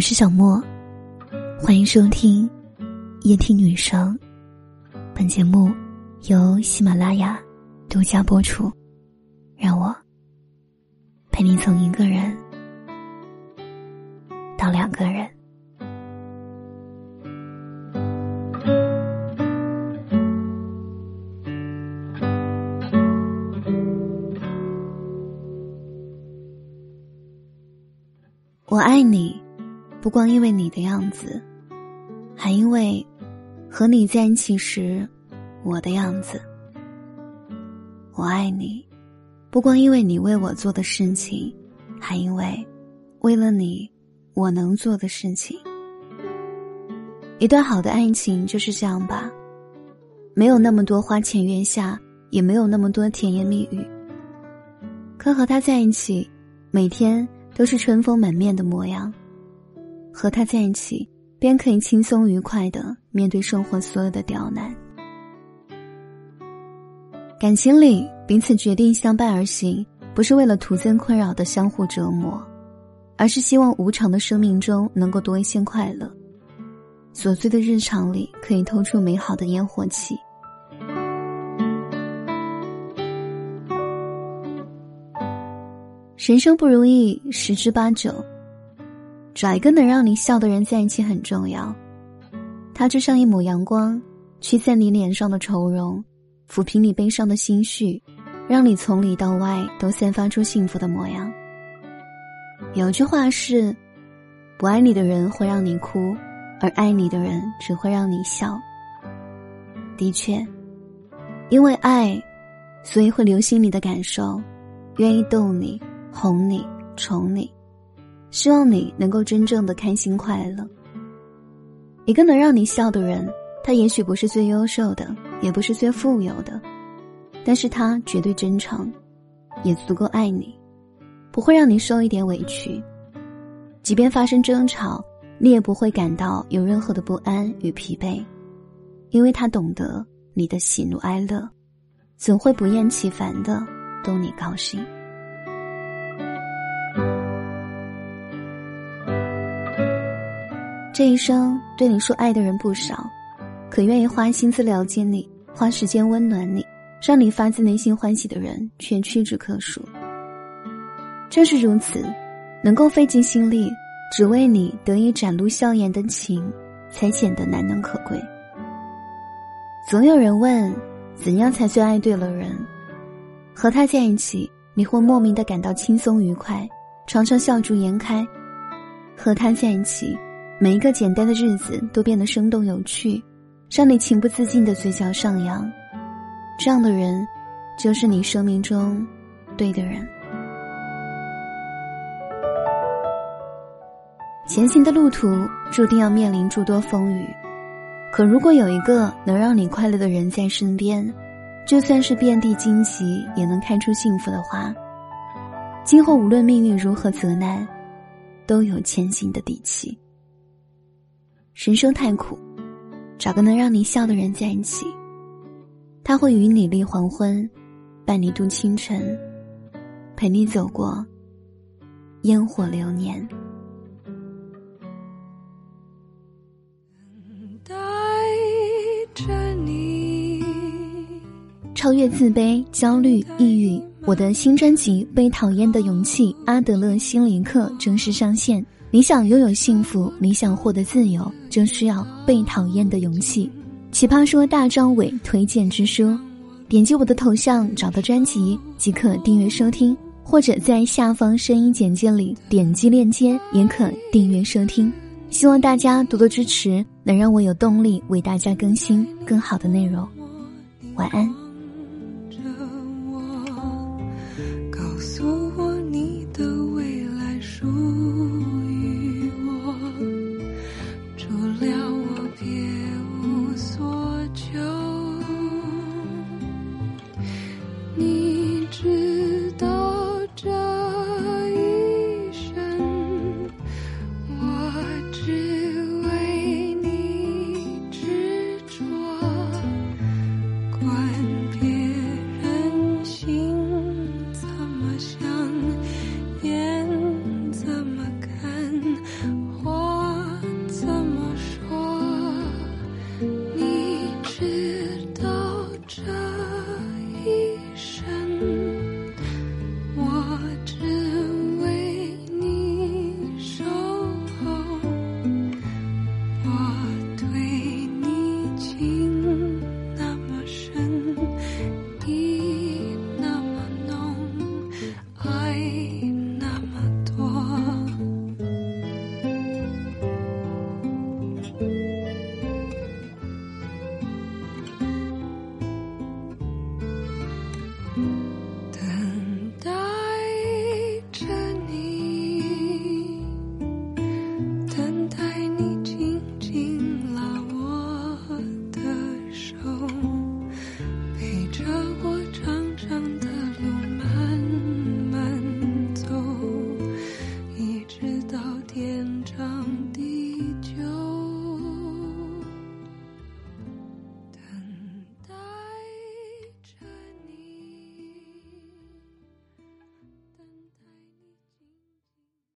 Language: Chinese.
我是小莫，欢迎收听夜听女生。本节目由喜马拉雅独家播出。让我陪你从一个人到两个人。我爱你，不光因为你的样子，还因为和你在一起时我的样子。我爱你，不光因为你为我做的事情，还因为为了你我能做的事情。一段好的爱情就是这样吧，没有那么多花前月下，也没有那么多甜言蜜语。可和他在一起，每天。都是春风满面的模样，和他在一起，便可以轻松愉快的面对生活所有的刁难。感情里，彼此决定相伴而行，不是为了徒增困扰的相互折磨，而是希望无常的生命中能够多一些快乐。琐碎的日常里，可以透出美好的烟火气。人生不如意十之八九，找一个能让你笑的人在一起很重要。他就像一抹阳光，驱散你脸上的愁容，抚平你悲伤的心绪，让你从里到外都散发出幸福的模样。有句话是：不爱你的人会让你哭，而爱你的人只会让你笑。的确，因为爱，所以会留心你的感受，愿意逗你。哄你，宠你，希望你能够真正的开心快乐。一个能让你笑的人，他也许不是最优秀的，也不是最富有的，但是他绝对真诚，也足够爱你，不会让你受一点委屈。即便发生争吵，你也不会感到有任何的不安与疲惫，因为他懂得你的喜怒哀乐，总会不厌其烦的逗你高兴。这一生对你说爱的人不少，可愿意花心思了解你、花时间温暖你、让你发自内心欢喜的人却屈指可数。正是如此，能够费尽心力只为你得以展露笑颜的情，才显得难能可贵。总有人问，怎样才算爱对了人？和他在一起，你会莫名的感到轻松愉快，常常笑逐颜开。和他在一起。每一个简单的日子都变得生动有趣，让你情不自禁的嘴角上扬。这样的人，就是你生命中对的人。前行的路途注定要面临诸多风雨，可如果有一个能让你快乐的人在身边，就算是遍地荆棘也能开出幸福的花。今后无论命运如何责难，都有前行的底气。人生太苦，找个能让你笑的人在一起。他会与你立黄昏，伴你度清晨，陪你走过烟火流年。等待着你，超越自卑、焦虑、抑郁。我的新专辑《被讨厌的勇气》阿德勒心理课正式上线。你想拥有幸福，你想获得自由，就需要被讨厌的勇气。奇葩说大张伟推荐之书，点击我的头像找到专辑即可订阅收听，或者在下方声音简介里点击链接也可订阅收听。希望大家多多支持，能让我有动力为大家更新更好的内容。晚安。